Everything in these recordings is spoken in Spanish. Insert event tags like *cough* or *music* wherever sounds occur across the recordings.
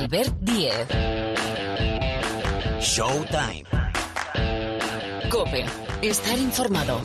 Albert Diez. Showtime. Cope. Estar informado.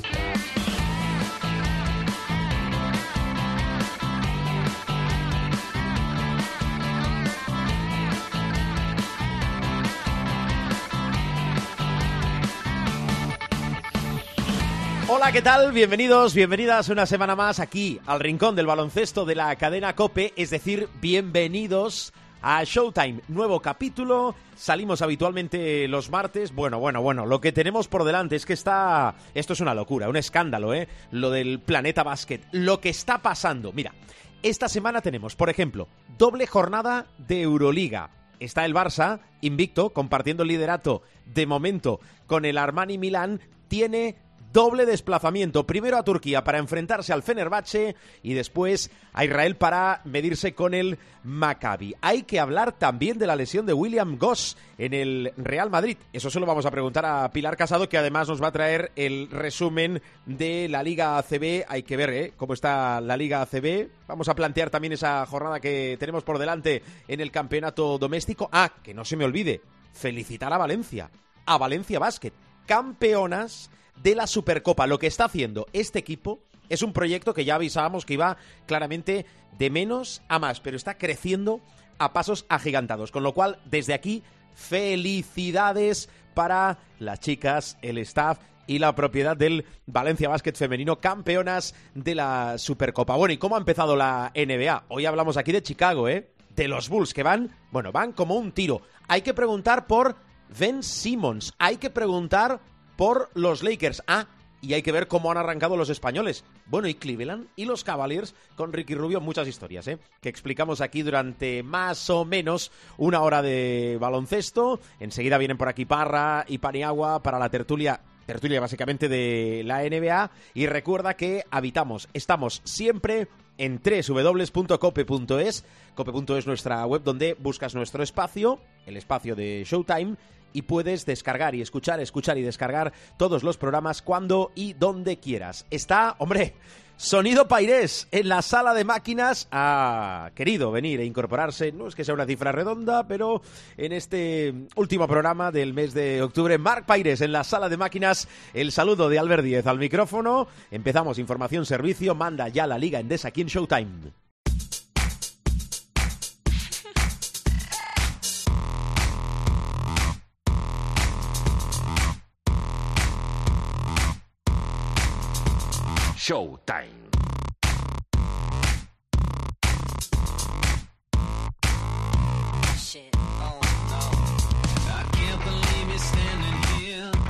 Hola, ¿qué tal? Bienvenidos, bienvenidas una semana más aquí al rincón del baloncesto de la cadena Cope, es decir, bienvenidos a Showtime, nuevo capítulo. Salimos habitualmente los martes. Bueno, bueno, bueno, lo que tenemos por delante es que está. Esto es una locura, un escándalo, ¿eh? Lo del planeta básquet. Lo que está pasando. Mira, esta semana tenemos, por ejemplo, doble jornada de Euroliga. Está el Barça, invicto, compartiendo el liderato de momento con el Armani Milán. Tiene doble desplazamiento. Primero a Turquía para enfrentarse al Fenerbahce y después a Israel para medirse con el Maccabi. Hay que hablar también de la lesión de William Goss en el Real Madrid. Eso se lo vamos a preguntar a Pilar Casado, que además nos va a traer el resumen de la Liga ACB. Hay que ver ¿eh? cómo está la Liga ACB. Vamos a plantear también esa jornada que tenemos por delante en el campeonato doméstico. Ah, que no se me olvide, felicitar a Valencia, a Valencia Basket, campeonas de la Supercopa. Lo que está haciendo este equipo es un proyecto que ya avisábamos que iba claramente de menos a más, pero está creciendo a pasos agigantados. Con lo cual, desde aquí, felicidades para las chicas, el staff y la propiedad del Valencia Basket Femenino, campeonas de la Supercopa. Bueno, ¿y cómo ha empezado la NBA? Hoy hablamos aquí de Chicago, ¿eh? De los Bulls, que van, bueno, van como un tiro. Hay que preguntar por Ben Simmons, hay que preguntar por los Lakers. Ah, y hay que ver cómo han arrancado los españoles. Bueno, y Cleveland y los Cavaliers con Ricky Rubio, muchas historias, ¿eh? Que explicamos aquí durante más o menos una hora de baloncesto. Enseguida vienen por aquí Parra y Paniagua para la tertulia tertulia básicamente de la NBA y recuerda que habitamos, estamos siempre en www.cope.es, cope.es nuestra web donde buscas nuestro espacio, el espacio de Showtime y puedes descargar y escuchar, escuchar y descargar todos los programas cuando y donde quieras. Está, hombre, Sonido Pairés en la sala de máquinas. Ha querido venir e incorporarse, no es que sea una cifra redonda, pero en este último programa del mes de octubre, Marc Pairés en la sala de máquinas, el saludo de Albert Díez al micrófono, empezamos información servicio, manda ya la Liga Endesa aquí en Showtime. Showtime.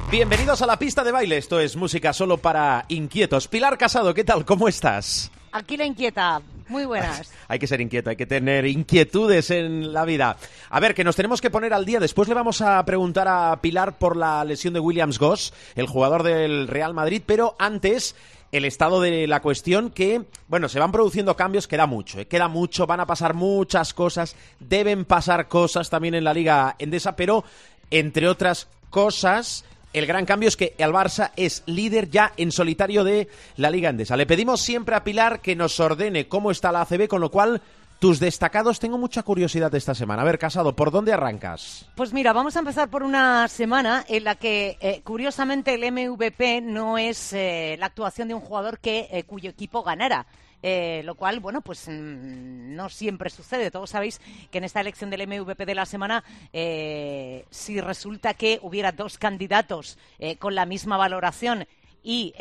Bienvenidos a la pista de baile, esto es música solo para inquietos. Pilar Casado, ¿qué tal? ¿Cómo estás? Aquí la inquieta. Muy *laughs* buenas. Hay que ser inquieto, hay que tener inquietudes en la vida. A ver, que nos tenemos que poner al día. Después le vamos a preguntar a Pilar por la lesión de Williams Goss, el jugador del Real Madrid, pero antes el estado de la cuestión que, bueno, se van produciendo cambios, queda mucho, ¿eh? queda mucho, van a pasar muchas cosas, deben pasar cosas también en la Liga Endesa, pero entre otras cosas, el gran cambio es que el Barça es líder ya en solitario de la Liga Endesa. Le pedimos siempre a Pilar que nos ordene cómo está la ACB, con lo cual tus destacados, tengo mucha curiosidad esta semana. A ver, Casado, ¿por dónde arrancas? Pues mira, vamos a empezar por una semana en la que, eh, curiosamente, el MVP no es eh, la actuación de un jugador que, eh, cuyo equipo ganara. Lo cual, bueno, pues mm, no siempre sucede. Todos sabéis que en esta elección del MVP de la semana, si resulta que hubiera dos candidatos con la misma valoración y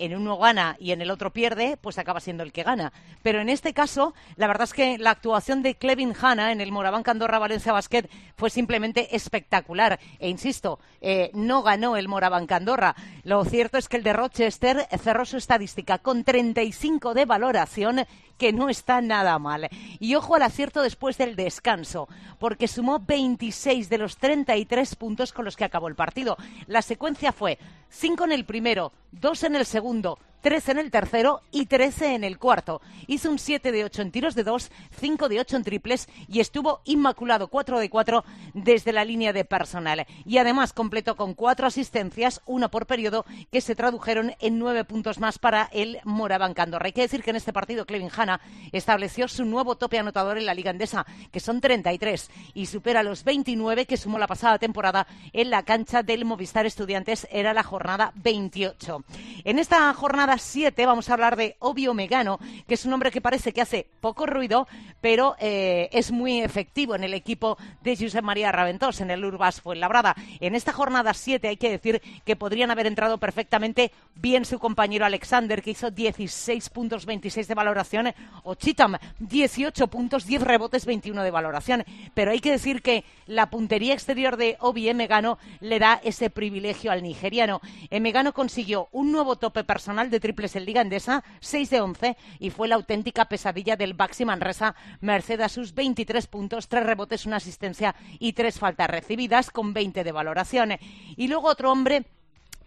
en uno gana y en el otro pierde, pues acaba siendo el que gana. Pero en este caso, la verdad es que la actuación de Clevin Hanna en el Moraván Andorra Valencia Basket fue simplemente espectacular. E insisto, eh, no ganó el Moraván Andorra. Lo cierto es que el de Rochester cerró su estadística con 35 de valoración, que no está nada mal. Y ojo al acierto después del descanso, porque sumó 26 de los 33 puntos con los que acabó el partido. La secuencia fue 5 en el primero, 2 en el segundo, 13 en el tercero y 13 en el cuarto. Hizo un 7 de 8 en tiros de 2, 5 de 8 en triples y estuvo inmaculado 4 de 4 desde la línea de personal. Y además completó con cuatro asistencias, una por periodo, que se tradujeron en nueve puntos más para el Moraván Andorra. Hay que decir que en este partido Clevin Hanna estableció su nuevo tope anotador en la Liga Endesa, que son 33, y supera los 29 que sumó la pasada temporada en la cancha del Movistar Estudiantes. Era la jornada 28. En esta jornada 7 vamos a hablar de Obvio Megano, que es un hombre que parece que hace poco ruido, pero eh, es muy efectivo en el equipo de Josep María Raventós, en el Urbas Fuenlabrada. En esta jornada 7 hay que decir que podrían haber entrado perfectamente bien su compañero Alexander, que hizo 16 puntos, 26 de valoración, o Chitam, 18 puntos, 10 rebotes, 21 de valoración. Pero hay que decir que la puntería exterior de Obi Megano le da ese privilegio al nigeriano. Megano consiguió un nuevo tope personal de triples en Liga Endesa, 6 de 11, y fue la auténtica pesadilla del Baxi Manresa, merced a sus 23 puntos, 3 rebotes, una asistencia y 3 faltas recibidas, con 20 de valoración. Y luego otro hombre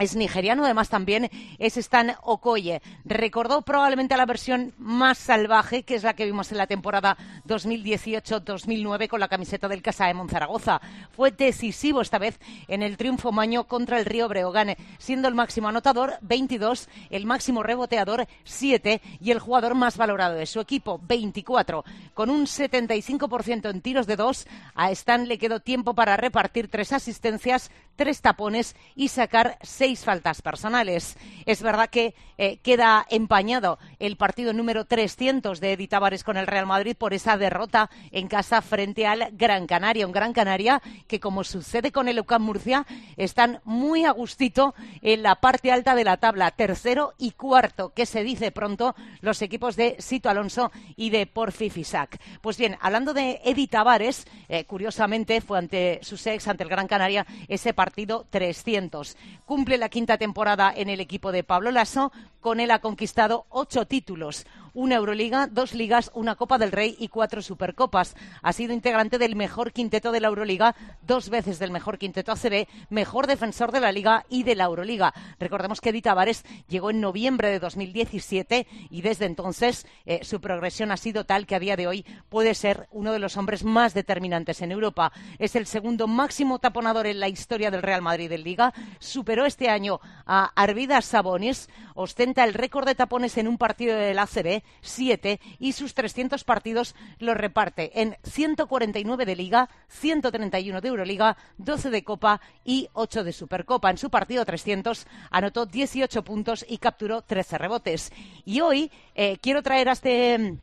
es nigeriano, además también es Stan Okoye. Recordó probablemente a la versión más salvaje, que es la que vimos en la temporada 2018-2009 con la camiseta del Casa de Monzaragoza. Fue decisivo esta vez en el triunfo maño contra el Río Breogán, siendo el máximo anotador 22, el máximo reboteador 7 y el jugador más valorado de su equipo 24. Con un 75% en tiros de dos, a Stan le quedó tiempo para repartir tres asistencias, tres tapones y sacar seis faltas personales. Es verdad que eh, queda empañado el partido número 300 de Edith Tavares con el Real Madrid por esa derrota en casa frente al Gran Canaria. Un Gran Canaria que, como sucede con el UCAM Murcia, están muy a gustito en la parte alta de la tabla, tercero y cuarto, que se dice pronto los equipos de Sito Alonso y de Porfi Fisac. Pues bien, hablando de Edith Tavares, eh, curiosamente fue ante su ex, ante el Gran Canaria, ese partido 300. Cumple la quinta temporada en el equipo de Pablo Lasso. Con él ha conquistado ocho títulos, una Euroliga, dos ligas, una Copa del Rey y cuatro Supercopas. Ha sido integrante del mejor quinteto de la Euroliga, dos veces del mejor quinteto ACB, mejor defensor de la Liga y de la Euroliga. Recordemos que Edith Tavares llegó en noviembre de 2017 y desde entonces eh, su progresión ha sido tal que a día de hoy puede ser uno de los hombres más determinantes en Europa. Es el segundo máximo taponador en la historia del Real Madrid en Liga. Superó este año a Arvidas Sabonis, ostenta el récord de tapones en un partido del ACB 7 y sus 300 partidos los reparte en 149 de Liga, 131 de Euroliga, 12 de Copa y 8 de Supercopa. En su partido 300 anotó 18 puntos y capturó 13 rebotes. Y hoy eh, quiero traer a este mm,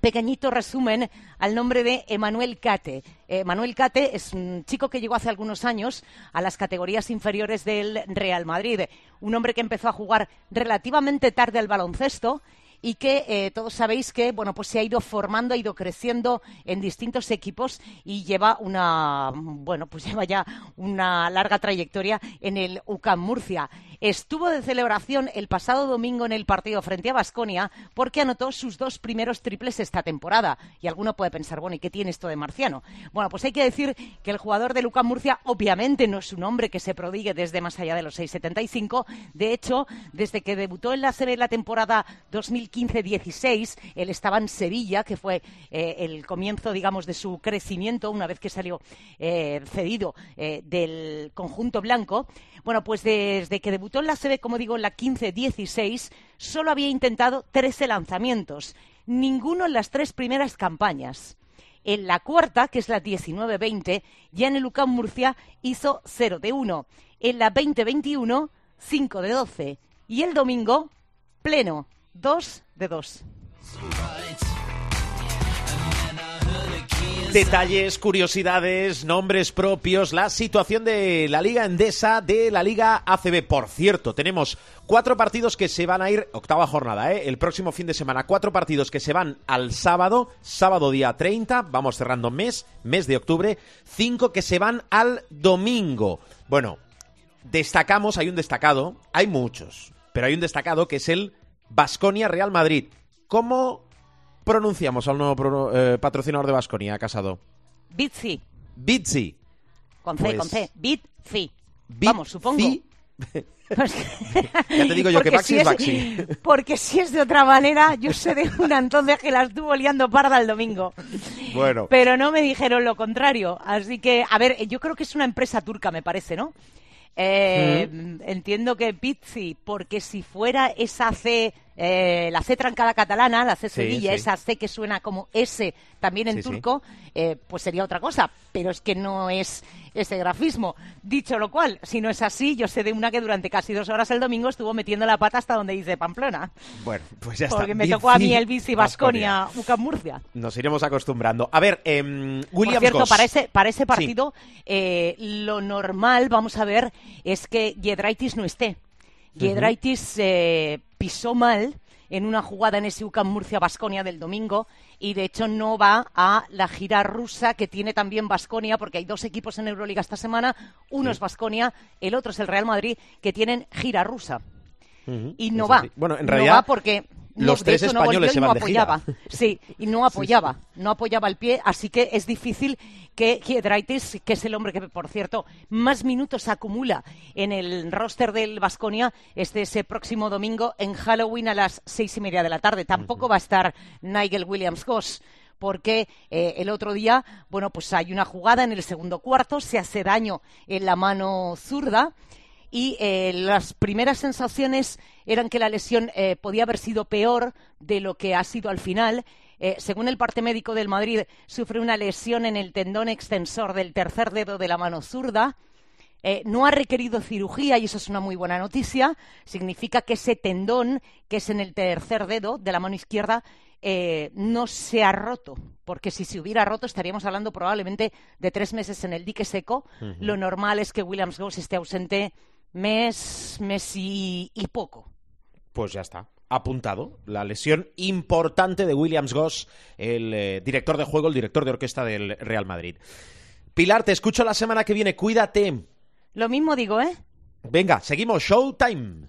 pequeñito resumen al nombre de Emanuel Cate. Emanuel Cate es un chico que llegó hace algunos años a las categorías inferiores del Real Madrid. Un hombre que empezó a jugar relativamente tarde al baloncesto y que eh, todos sabéis que bueno pues se ha ido formando, ha ido creciendo en distintos equipos y lleva una bueno pues *laughs* lleva ya una larga trayectoria en el UCAM Murcia. Estuvo de celebración el pasado domingo en el partido frente a Basconia porque anotó sus dos primeros triples esta temporada. Y alguno puede pensar, bueno, ¿y qué tiene esto de marciano? Bueno, pues hay que decir que el jugador de UCAM Murcia obviamente no es un hombre que se prodigue desde más allá de los 6.75. De hecho, desde que debutó en la serie la temporada 2015 2015-16, él estaba en Sevilla, que fue eh, el comienzo, digamos, de su crecimiento una vez que salió eh, cedido eh, del conjunto blanco. Bueno, pues desde que debutó en la CB, como digo, en la 15-16, solo había intentado 13 lanzamientos, ninguno en las tres primeras campañas. En la cuarta, que es la 19-20, ya en el UCAM Murcia hizo 0 de 1. En la 20-21, 5 de 12. Y el domingo, pleno, Dos de dos. Detalles, curiosidades, nombres propios, la situación de la Liga Endesa, de la Liga ACB. Por cierto, tenemos cuatro partidos que se van a ir, octava jornada, ¿eh? el próximo fin de semana, cuatro partidos que se van al sábado, sábado día 30, vamos cerrando mes, mes de octubre, cinco que se van al domingo. Bueno, destacamos, hay un destacado, hay muchos, pero hay un destacado que es el Basconia Real Madrid. ¿Cómo pronunciamos al nuevo eh, patrocinador de Basconia, Casado? Bitsi. Bitsi. Con C, con pues C. Bitsi. Vamos, supongo. *laughs* Pues ya te digo yo que Baxi si es Baxi. *laughs* Porque si es de otra manera, yo sé de una entonces que la estuvo liando parda el domingo. Bueno, Pero no me dijeron lo contrario. Así que, a ver, yo creo que es una empresa turca, me parece, ¿no? Eh, Entiendo que Pizzi, porque si fuera esa C, eh, la C trancada catalana, la C Sevilla, sí. esa C que suena como S también en Sí, turco, eh, pues sería otra cosa. Pero es que no es ese grafismo. Dicho lo cual, si no es así, yo sé de una que durante casi dos horas el domingo estuvo metiendo la pata hasta donde dice Pamplona. bueno, pues ya está. Porque me tocó a mí el bici Basconia, UCAM Murcia. Nos iremos acostumbrando. A ver, em, Por Williams cierto, Goss. para ese, para ese Sí. partido, eh, lo normal, vamos a ver, es que Giedraitis no esté. Giedraitis eh, pisó mal en una jugada en ese UCAM Murcia Basconia del domingo y de hecho no va a la gira rusa que tiene también Basconia porque hay dos equipos en Euroliga esta semana, uno es Basconia, el otro es el Real Madrid que tienen gira rusa. Y no va. Bueno, en no realidad, va porque no, los tres hecho, no españoles volvió se y no van gira. apoyaba. Sí, y no apoyaba, no apoyaba el pie, así que es difícil que Giedraitis, que es el hombre que, por cierto, más minutos acumula en el roster del Vasconia, esté ese próximo domingo en Halloween a las seis y media de la tarde. Tampoco va a estar Nigel Williams-Goss porque eh, el otro día, bueno, pues hay una jugada en el segundo cuarto, se hace daño en la mano zurda y eh, las primeras sensaciones eran que la lesión eh, podía haber sido peor de lo que ha sido al final. Eh, según el parte médico del Madrid, sufre una lesión en el tendón extensor del tercer dedo de la mano zurda. No ha requerido cirugía y eso es una muy buena noticia. Significa que ese tendón, que es en el tercer dedo de la mano izquierda, eh, no se ha roto. Porque si se hubiera roto estaríamos hablando probablemente de tres meses en el dique seco. Lo normal es que Williams Goss esté ausente mes, mes y, y poco. Pues ya está. Apuntado. La lesión importante de Williams Goss, el eh, director de juego, el director de orquesta del Real Madrid. Pilar, te escucho la semana que viene. Cuídate. Lo mismo digo, ¿eh? Venga, seguimos. Showtime.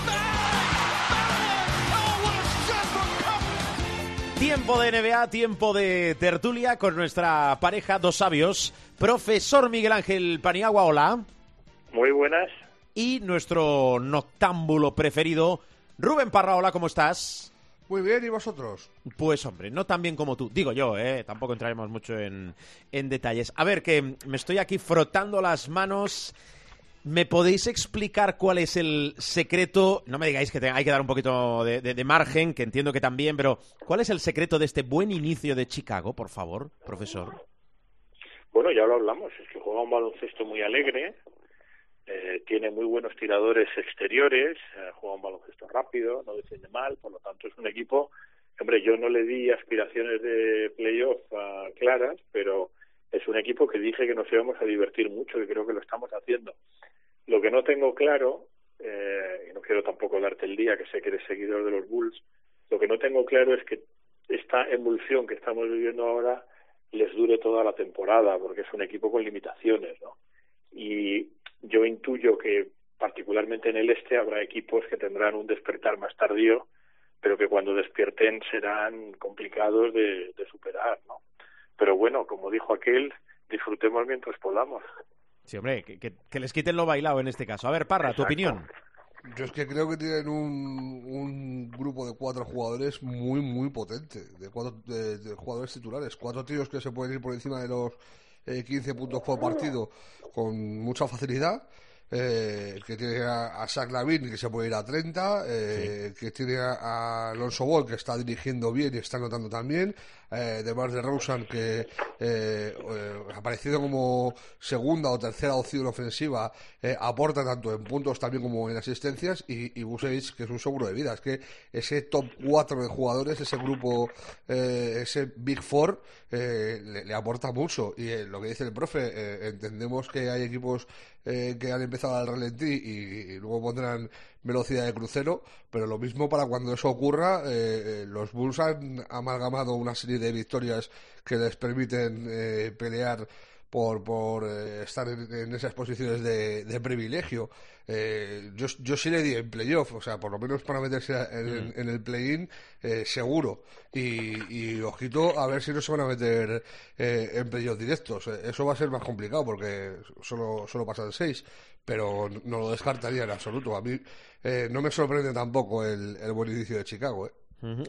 Tiempo de NBA, tiempo de tertulia con nuestra pareja, dos sabios. Profesor Miguel Ángel Paniagua, hola. Muy buenas. Y nuestro noctámbulo preferido, Rubén Parra, hola, ¿cómo estás? Muy bien, ¿y vosotros? Pues hombre, no tan bien como tú. Digo yo, ¿eh? Tampoco entraremos mucho en, en detalles. A ver, que me estoy aquí frotando las manos. ¿Me podéis explicar cuál es el secreto? No me digáis que te- hay que dar un poquito de, margen, que entiendo que también, pero ¿cuál es el secreto de este buen inicio de Chicago, por favor, profesor? Bueno, ya lo hablamos, es que juega un baloncesto muy alegre, eh, tiene muy buenos tiradores exteriores, eh, juega un baloncesto rápido, no defiende mal, por lo tanto es un equipo, hombre, yo no le di aspiraciones de playoff ah, claras, pero es un equipo que dije que nos íbamos a divertir mucho y creo que lo estamos haciendo. Lo que no tengo claro, eh, y no quiero tampoco darte el día, que sé que eres seguidor de los Bulls, lo que no tengo claro es que esta emulsión que estamos viviendo ahora les dure toda la temporada, porque es un equipo con limitaciones, ¿no? Y yo intuyo que particularmente en el este habrá equipos que tendrán un despertar más tardío, pero que cuando despierten serán complicados de, de superar, ¿no? Pero bueno, como dijo aquel, disfrutemos mientras podamos. Sí, hombre, que, que- que les quiten lo bailado en este caso. A ver, Parra, tu opinión. Yo es que creo que tienen un, un grupo de cuatro jugadores muy, muy potente, de cuatro de, de jugadores titulares, cuatro tíos que se pueden ir por encima de los eh, 15 puntos por partido con mucha facilidad. Eh, que tiene a, a Zach Lavin que se puede ir a 30, eh, que tiene a, a Alonso Ball que está dirigiendo bien y está anotando también, eh, de Mar de Rosen que eh, eh, ha aparecido como segunda o tercera opción ofensiva, eh, aporta tanto en puntos también como en asistencias, y, y Vucevic, que es un seguro de vida. Es que ese top 4 de jugadores, ese grupo, eh, ese Big Four, eh, le, le aporta mucho. Y eh, lo que dice el profe, eh, entendemos que hay equipos eh, que han empezado al ralentí y, luego pondrán velocidad de crucero, pero lo mismo para cuando eso ocurra, eh, eh, los Bulls han amalgamado una serie de victorias que les permiten eh, pelear por, por eh, estar en, en esas posiciones de, de privilegio. Eh, yo, yo sí le di en playoff, o sea, por lo menos para meterse en, en el play-in, eh, seguro. Y, y ojito a ver si no se van a meter eh, en playoff directos. Eso va a ser más complicado porque solo, solo pasan seis, pero no lo descartaría en absoluto. A mí eh, no me sorprende tampoco el, el buen inicio de Chicago. ¿eh?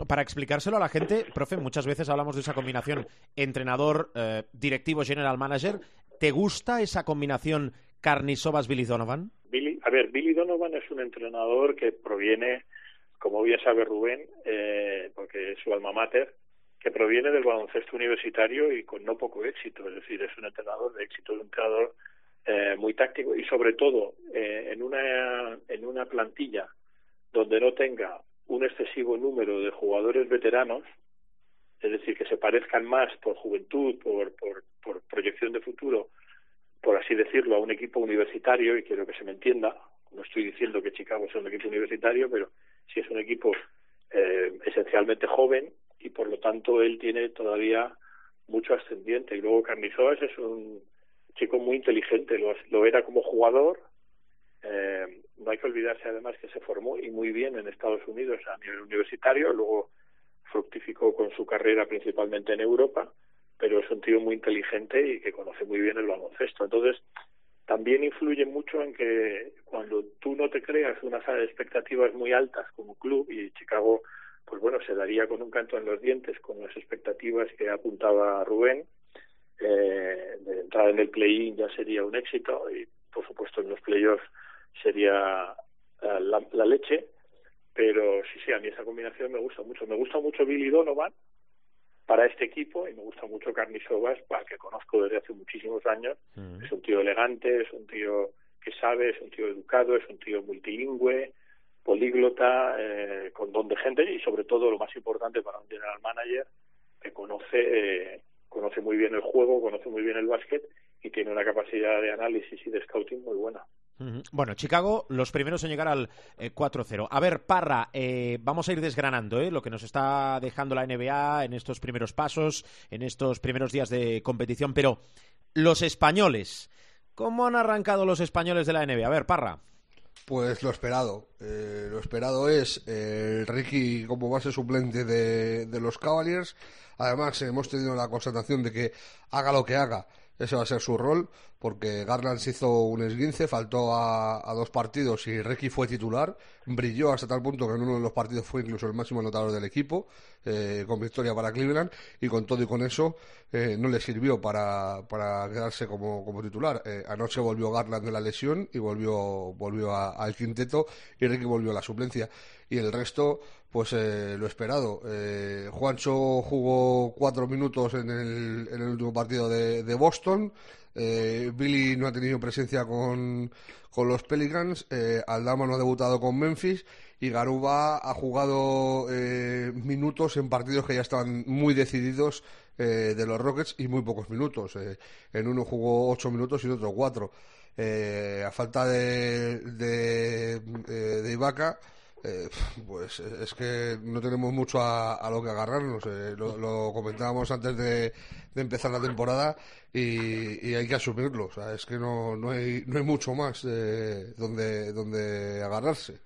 Para explicárselo a la gente, profe, muchas veces hablamos de esa combinación entrenador, eh, directivo, general manager. ¿Te gusta esa combinación Carnisovas-Billy Donovan? Billy, a ver, Billy Donovan es un entrenador que proviene, como bien sabe Rubén, eh, porque es su alma mater, que proviene del baloncesto universitario y con no poco éxito. Es decir, es un entrenador de éxito, un entrenador eh, muy táctico y sobre todo eh, en una en una plantilla donde no tenga un excesivo número de jugadores veteranos, es decir, que se parezcan más por juventud, por, proyección de futuro, por así decirlo, a un equipo universitario, y quiero que se me entienda, no estoy diciendo que Chicago sea un equipo universitario, pero sí es un equipo eh, esencialmente joven y por lo tanto él tiene todavía mucho ascendiente. Y luego Carnizoas es un chico muy inteligente, lo, lo era como jugador. Eh, no hay que olvidarse además que se formó y muy bien en Estados Unidos a nivel universitario, luego fructificó con su carrera principalmente en Europa, pero es un tío muy inteligente y que conoce muy bien el baloncesto. Entonces, también influye mucho en que cuando tú no te creas unas expectativas muy altas como club y Chicago pues bueno se daría con un canto en los dientes con las expectativas que apuntaba Rubén eh, de entrar en el play-in ya sería un éxito y por supuesto en los playoffs sería eh, la, la leche pero sí sí a mí esa combinación me gusta mucho me gusta mucho Billy Donovan para este equipo y me gusta mucho Carnisovas, para que conozco desde hace muchísimos años. Mm. Es un tío elegante, es un tío que sabe, es un tío educado, es un tío multilingüe, políglota, eh, con don de gente y sobre todo lo más importante para un general manager que conoce eh, conoce muy bien el juego, conoce muy bien el básquet y tiene una capacidad de análisis y de scouting muy buena. Bueno, Chicago, los primeros en llegar al eh, 4-0. A ver, Parra, eh, vamos a ir desgranando ¿eh? lo que nos está dejando la NBA en estos primeros pasos, en estos primeros días de competición, pero los españoles, ¿cómo han arrancado los españoles de la NBA? A ver, Parra. Pues lo esperado. Eh, lo esperado es eh, Ricky como base suplente de, de los Cavaliers. Además, hemos tenido la constatación de que haga lo que haga, ese va a ser su rol, porque Garland se hizo un esguince, faltó a, dos partidos y Ricky fue titular. Brilló hasta tal punto que en uno de los partidos fue incluso el máximo anotador del equipo, eh, con victoria para Cleveland, y con todo y con eso eh, no le sirvió para, quedarse como, como titular. Eh, anoche volvió Garland de la lesión y volvió, volvió a- al quinteto y Ricky volvió a la suplencia. Y el resto, pues eh, lo esperado. Eh, Juancho jugó cuatro minutos en el, en el último partido de Boston. Eh, Billy no ha tenido presencia con, con los Pelicans. Eh, Aldama no ha debutado con Memphis. Y Garuba ha jugado eh, minutos en partidos que ya estaban muy decididos eh, de los Rockets y muy pocos minutos. Eh, en uno jugó ocho minutos y en otro cuatro. Eh, a falta de, de, de Ibaka, eh, pues es que no tenemos mucho a, a lo que agarrarnos. eh, lo, comentábamos antes de, empezar la temporada y, hay que asumirlo. O sea, es que no, no, hay, no hay mucho más eh, donde, donde agarrarse.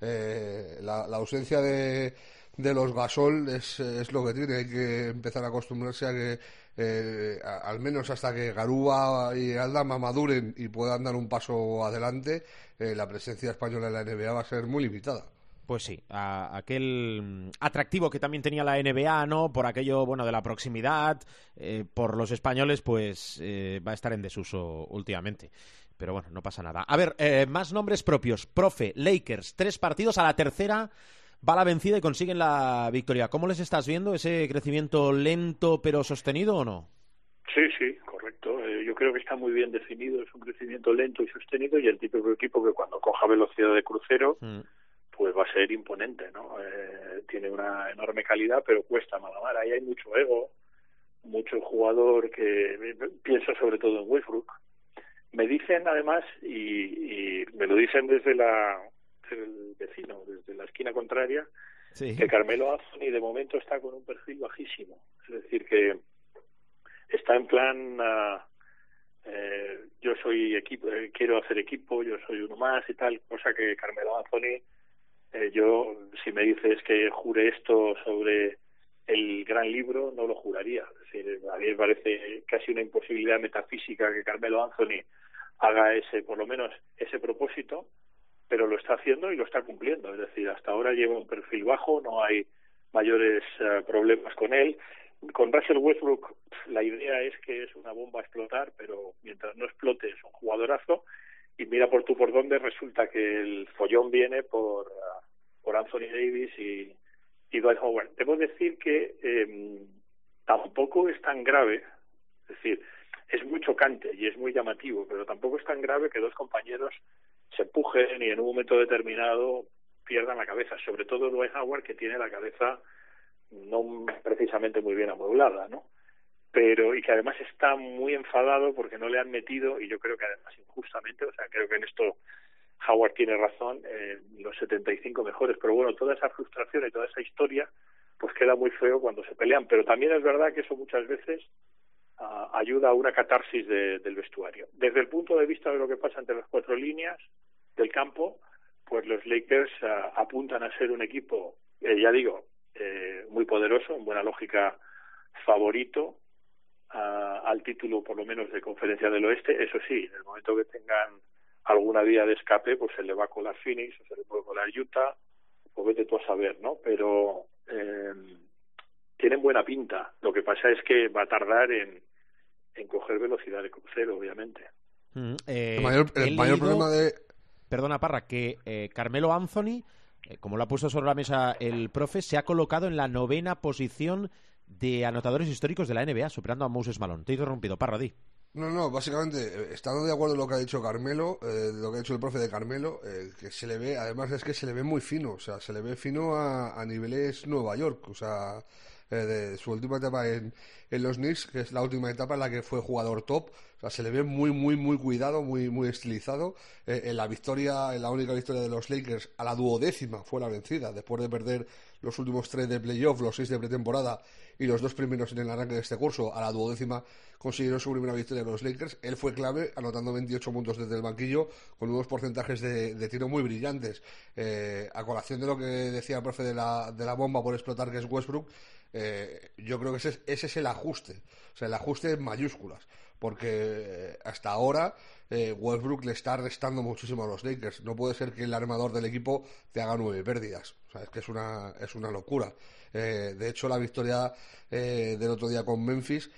Eh, la, la ausencia de, de los Gasol es, es lo que tiene. Hay que empezar a acostumbrarse a que, eh, al menos hasta que Garúa y Aldama maduren y puedan dar un paso adelante, eh, la presencia española en la NBA va a ser muy limitada. Pues sí, a- aquel atractivo que también tenía la NBA, ¿no? Por aquello, bueno, de la proximidad, eh, por los españoles, pues eh, va a estar en desuso últimamente. Pero bueno, no pasa nada. A ver, eh, más nombres propios. Profe, Lakers, tres partidos a la tercera. Va la vencida y consiguen la victoria. ¿Cómo les estás viendo? ¿Ese crecimiento lento pero sostenido o no? Sí, sí, correcto. Eh, yo creo que está muy bien definido, es un crecimiento lento y sostenido y el tipo de equipo que cuando coja velocidad de crucero Mm. pues va a ser imponente, ¿no? Eh, tiene una enorme calidad, pero cuesta malamar. Ahí hay mucho ego, mucho jugador que piensa sobre todo en Westbrook, Me dicen además, y, y me lo dicen desde la el vecino, desde la esquina contraria, Sí. que Carmelo Anthony de momento está con un perfil bajísimo. Es decir, que está en plan, ah, eh, yo soy equipo, eh, quiero hacer equipo, yo soy uno más y tal, cosa que Carmelo Anthony, eh, yo, si me dices que jure esto sobre el gran libro, no lo juraría. Es decir, a mí me parece casi una imposibilidad metafísica que Carmelo Anthony haga ese, por lo menos, ese propósito, pero lo está haciendo y lo está cumpliendo. Es decir, hasta ahora lleva un perfil bajo, no hay mayores eh, problemas con él. Con Russell Westbrook la idea es que es una bomba a explotar, pero mientras no explote es un jugadorazo y mira por tú por dónde resulta que el follón viene por, uh, por Anthony Davis y, y Dwight Howard. Debo decir que eh, tampoco es tan grave, es decir, es muy chocante y es muy llamativo, pero tampoco es tan grave que dos compañeros se empujen y en un momento determinado pierdan la cabeza, sobre todo Dwight Howard que tiene la cabeza no precisamente muy bien amueblada, ¿no? Pero y que además está muy enfadado porque no le han metido y yo creo que además injustamente, o sea, creo que en esto Howard tiene razón, eh, los 75 mejores, pero bueno, toda esa frustración y toda esa historia pues queda muy feo cuando se pelean, pero también es verdad que eso muchas veces uh, ayuda a una catarsis de, del vestuario. Desde el punto de vista de lo que pasa entre las cuatro líneas del campo, pues los Lakers uh, apuntan a ser un equipo, eh, ya digo, eh, muy poderoso, en buena lógica favorito uh, al título por lo menos de conferencia del oeste. Eso sí, en el momento que tengan alguna vía de escape, pues se le va a colar Phoenix o se le puede colar Utah, o vete tú a saber, ¿no? Pero eh, tienen buena pinta. Lo que pasa es que va a tardar en, en coger velocidad de crucero, obviamente. Mm, eh, El mayor, el he mayor leído- problema de... Perdona, Parra, que eh, Carmelo Anthony, eh, como lo ha puesto sobre la mesa el profe, se ha colocado en la novena posición de anotadores históricos de la NBA, superando a Moses Malone. Te he interrumpido, Parra, di. No, no, básicamente, eh, estando de acuerdo en lo que ha dicho Carmelo, eh, lo que ha dicho el profe de Carmelo, eh, que se le ve, además es que se le ve muy fino, o sea, se le ve fino a, a niveles Nueva York, o sea, eh, de su última etapa en, en los Knicks, que es la última etapa en la que fue jugador top, o sea, se le ve muy, muy, muy cuidado, muy, muy estilizado. Eh, en la victoria, en la única victoria de los Lakers, a la duodécima fue la vencida, después de perder los últimos tres de playoff, los seis de pretemporada y los dos primeros en el arranque de este curso, a la duodécima consiguieron su primera victoria de los Lakers. Él fue clave, anotando 28 puntos desde el banquillo, con unos porcentajes de, de tiro muy brillantes. Eh, a colación de lo que decía el profe de la, de la bomba por explotar, que es Westbrook, eh, yo creo que ese, es- ese es el ajuste. O sea, el ajuste en mayúsculas. Porque eh, hasta ahora eh, Westbrook le está restando muchísimo a los Lakers. No puede ser que el armador del equipo te haga nueve pérdidas. O sea, es que es una, es una locura. Eh, de hecho, la victoria eh, del otro día con Memphis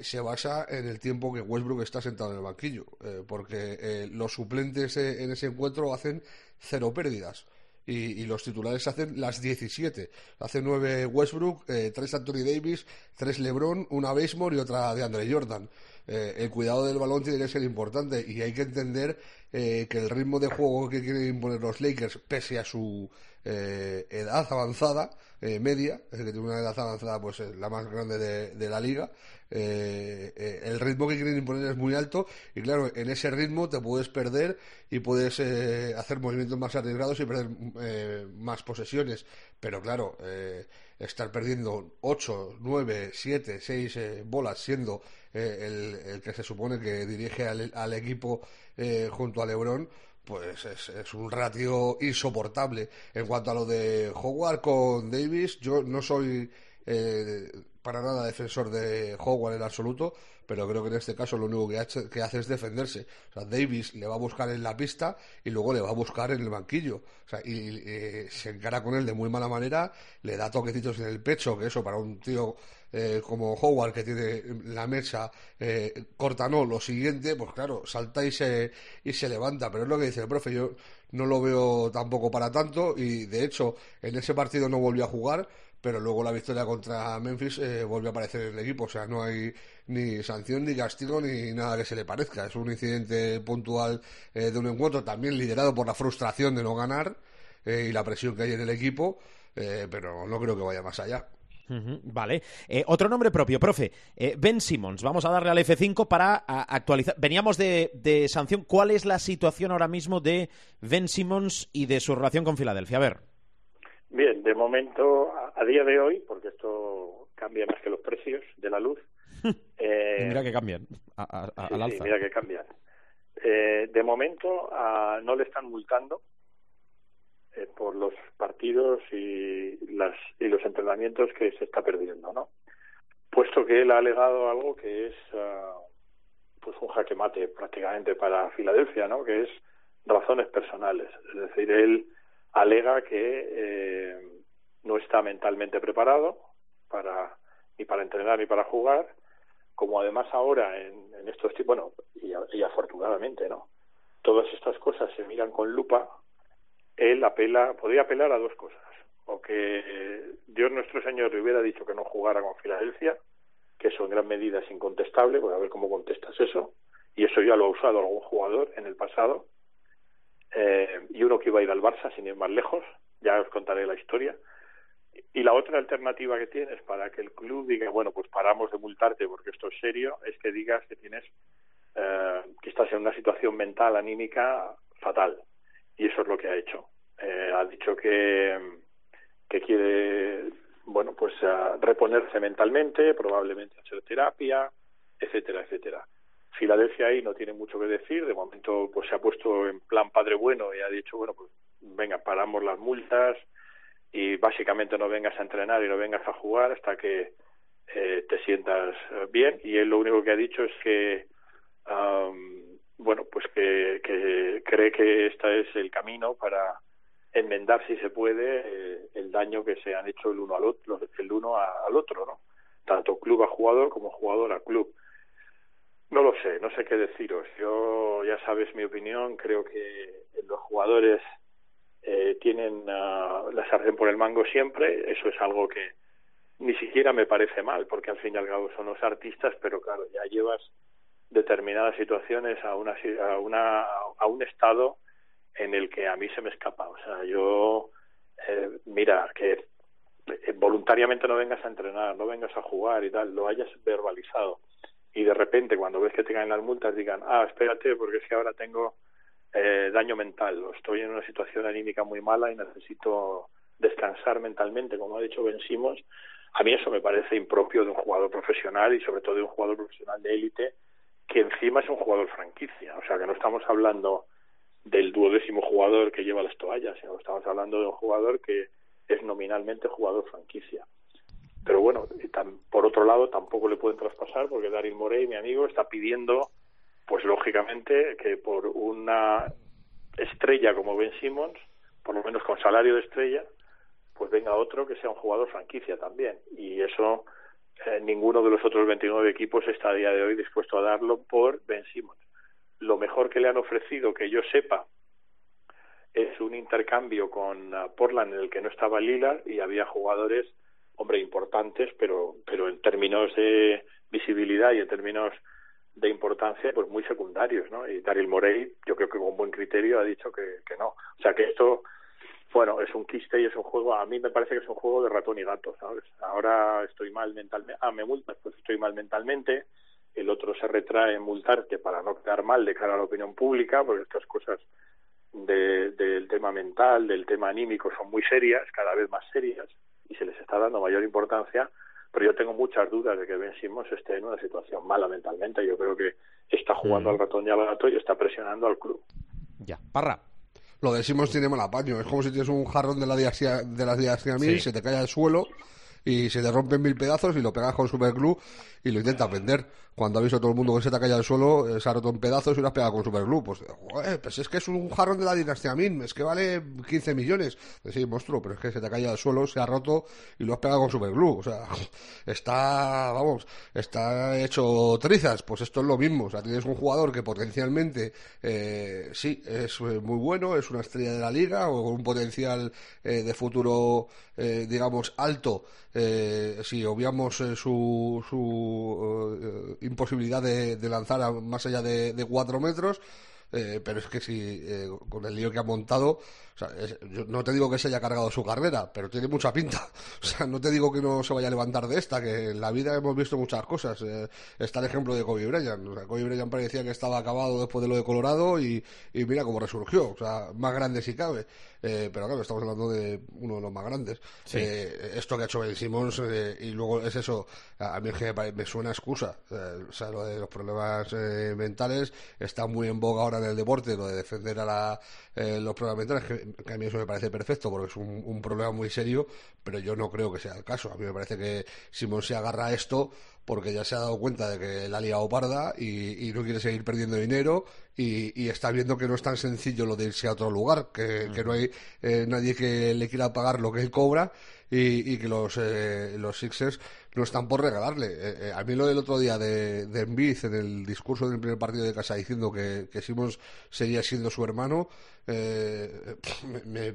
se basa en el tiempo que Westbrook está sentado en el banquillo. porque los suplentes en ese encuentro hacen cero pérdidas. Y, y los titulares hacen las 17. Hace nueve Westbrook, eh, tres Anthony Davis, tres LeBron, una Basemore y otra de Andre Jordan. Eh, el cuidado del balón tiene que ser importante y hay que entender eh, que el ritmo de juego que quieren imponer los Lakers, pese a su eh, edad avanzada, eh, media, es que tiene una edad avanzada, pues eh, la más grande de, la liga, eh, eh, el ritmo que quieren imponer es muy alto y claro, en ese ritmo te puedes perder y puedes eh, hacer movimientos más arriesgados y perder más posesiones. Pero claro, estar perdiendo 8, 9, 7, 6 eh, bolas siendo el, el que se supone que dirige al, al equipo junto a Lebron, pues es, es un ratio insoportable. En cuanto a lo de Howard con Davis, yo no soy eh, para nada defensor de Howard en absoluto, pero creo que en este caso lo único que, ha hecho- que hace es defenderse. O sea, Davis le va a buscar en la pista y luego le va a buscar en el banquillo. O sea, y eh, se encara con él de muy mala manera, le da toquecitos en el pecho, que eso para un tío eh, como Howard que tiene la mecha eh, corta no, lo siguiente, pues claro, salta y se, y se levanta, pero es lo que dice el profe, yo no lo veo tampoco para tanto y de hecho en ese partido no volvió a jugar, pero luego la victoria contra Memphis eh, volvió a aparecer en el equipo, o sea, no hay ni sanción, ni castigo, ni nada que se le parezca, es un incidente puntual eh, de un encuentro también liderado por la frustración de no ganar eh, y la presión que hay en el equipo, pero no creo que vaya más allá. Vale. Otro nombre propio, profe. Ben Simmons. Vamos a darle al F5 para actualizar. Veníamos de, de sanción. ¿Cuál es la situación ahora mismo de Ben Simmons y de su relación con Filadelfia? A ver. Bien, de momento, a, a día de hoy, porque esto cambia más que los precios de la luz. *laughs* eh, mira que cambian a- a- a- sí, al sí, alza. mira que cambian. Eh, de momento ah, no le están multando eh, por los partidos y, las, y los entrenamientos que se está perdiendo, ¿no? Puesto que él ha alegado algo que es ah, pues un jaque mate prácticamente para Filadelfia, ¿no? Que es razones personales. Es decir, él alega que eh, no está mentalmente preparado para ni para entrenar ni para jugar, como además ahora en, en estos tipos, bueno, y, y afortunadamente, ¿no? Todas estas cosas se miran con lupa, él apela, podría apelar a dos cosas. O que eh, Dios nuestro Señor le hubiera dicho que no jugara con Filadelfia, que eso en gran medida es incontestable, voy a ver cómo contestas eso, y eso ya lo ha usado algún jugador en el pasado, eh, y uno que iba a ir al Barça sin ir más lejos, ya os contaré la historia. Y la otra alternativa que tienes para que el club diga, bueno, pues paramos de multarte porque esto es serio, es que digas que tienes, eh, que estás en una situación mental, anímica fatal. Y eso es lo que ha hecho. Eh, ha dicho que, que quiere, bueno, pues eh, reponerse mentalmente, probablemente hacer terapia, etcétera, etcétera. Filadelfia ahí no tiene mucho que decir, de momento pues se ha puesto en plan padre bueno y ha dicho, bueno, pues venga, paramos las multas y básicamente no vengas a entrenar y no vengas a jugar hasta que eh, te sientas eh, bien y él lo único que ha dicho es que bueno pues que, cree que este es el camino para enmendar si se puede eh, el daño que se han hecho el uno al otro el uno al otro no tanto club a jugador como jugador a club no lo sé, no sé qué deciros. Yo, ya sabes mi opinión, creo que los jugadores eh, tienen ah, la sartén por el mango siempre. Eso es algo que ni siquiera me parece mal, porque al fin y al cabo son los artistas, pero claro, ya llevas determinadas situaciones a, una, a, una, a un estado en el que a mí se me escapa. O sea, yo, eh, mira, que eh, voluntariamente no vengas a entrenar, no vengas a jugar y tal, lo hayas verbalizado y de repente cuando ves que te caen las multas digan, ah, espérate porque es que ahora tengo eh, daño mental o estoy en una situación anímica muy mala y necesito descansar mentalmente, como ha dicho Ben Simmons, a mí eso me parece impropio de un jugador profesional y sobre todo de un jugador profesional de élite que encima es un jugador franquicia, o sea que no estamos hablando del duodécimo jugador que lleva las toallas, sino que estamos hablando de un jugador que es nominalmente jugador franquicia pero bueno, y tam- por otro lado tampoco le pueden traspasar porque Daryl Morey, mi amigo, está pidiendo, pues lógicamente, que por una estrella como Ben Simmons, por lo menos con salario de estrella, pues venga otro que sea un jugador franquicia también. Y eso eh, ninguno de los otros 29 equipos está a día de hoy dispuesto a darlo por Ben Simmons. Lo mejor que le han ofrecido, que yo sepa, es un intercambio con ah, Portland en el que no estaba Lillard y había jugadores hombre importantes pero pero en términos de visibilidad y en términos de importancia pues muy secundarios no y Daryl Morey yo creo que con buen criterio ha dicho que, que no. O sea que esto bueno es un quiste y es un juego a mí me parece que es un juego de ratón y gato sabes ahora estoy mal mentalmente ah me multas pues estoy mal mentalmente el otro se retrae en multarte para no quedar mal de cara a la opinión pública porque estas cosas de- del tema mental, del tema anímico son muy serias, cada vez más serias, y se les está dando mayor importancia, pero yo tengo muchas dudas de que Ben Simmons esté en una situación mala mentalmente. Yo creo que está jugando al ratón y al gato y está presionando al club. Ya. Parra. Lo de Simmons tiene mal apaño. Es como si tienes un jarrón de la diaxia, de las diaxiamil, Sí. se te cae al suelo y se te rompen mil pedazos y lo pegas con superglue y lo intentas vender. Cuando ha visto todo el mundo que se te ha caído al suelo, eh, se ha roto en pedazos y lo has pegado con superglue. Pues, pues es que es un jarrón de la dinastía Min, es que vale 15 millones. Pues sí, monstruo, pero es que se te ha caído al suelo, se ha roto y lo has pegado con superglue. O sea, *laughs* está, vamos, está hecho trizas. Pues esto es lo mismo. O sea, tienes un jugador que potencialmente, eh, sí, es eh, muy bueno, es una estrella de la liga o con un potencial eh, de futuro, eh, digamos, alto. Eh, si obviamos eh, su, su eh, imposibilidad de, de lanzar a más allá de, de cuatro metros, eh, pero es que si con el lío que ha montado, o sea, es- yo no te digo que se haya cargado su carrera, pero tiene mucha pinta. *laughs* O sea, no te digo que no se vaya a levantar de esta, que en la vida hemos visto muchas cosas. Eh, está el ejemplo de Kobe Bryant. O sea, Kobe Bryant parecía que estaba acabado después de lo de Colorado y, y mira cómo resurgió. O sea, más grande si cabe. Eh, pero claro, estamos hablando de uno de los más grandes. Sí. Eh, esto que ha hecho Ben Simmons eh, y luego es eso, a mí es que me, suena excusa. O sea, lo de los problemas eh, mentales está muy en boga ahora en el deporte, lo de defender a la, eh, los problemas mentales, que, que a mí eso me parece perfecto porque es un, un problema muy serio, pero yo no creo que sea el caso. A mí me parece que Simmons se agarra a esto porque ya se ha dado cuenta de que la ha liado parda y, y no quiere seguir perdiendo dinero y, y está viendo que no es tan sencillo lo de irse a otro lugar, que, que no hay eh, nadie que le quiera pagar lo que él cobra y, y que los, eh, los Sixers no están por regalarle. Eh, eh, a mí lo del otro día de, de Embiid en el discurso del primer partido de casa diciendo que, que Simmons seguía siendo su hermano, eh, me, me-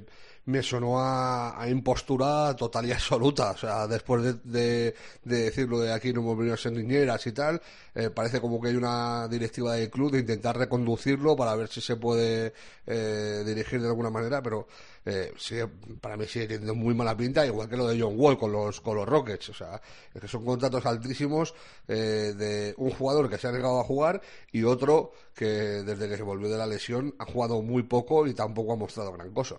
me sonó a, impostura total y absoluta. O sea, después de, de- de decirlo de aquí no hemos venido a ser niñeras y tal, eh, parece como que hay una directiva del club de intentar reconducirlo para ver si se puede eh, dirigir de alguna manera, pero eh, sigue- para mí sigue teniendo muy mala pinta, igual que lo de John Wall con los, con los Rockets. O sea, es que son contratos altísimos eh, de un jugador que se ha negado a jugar y otro que desde que se volvió de la lesión ha jugado muy poco y tampoco ha mostrado gran cosa.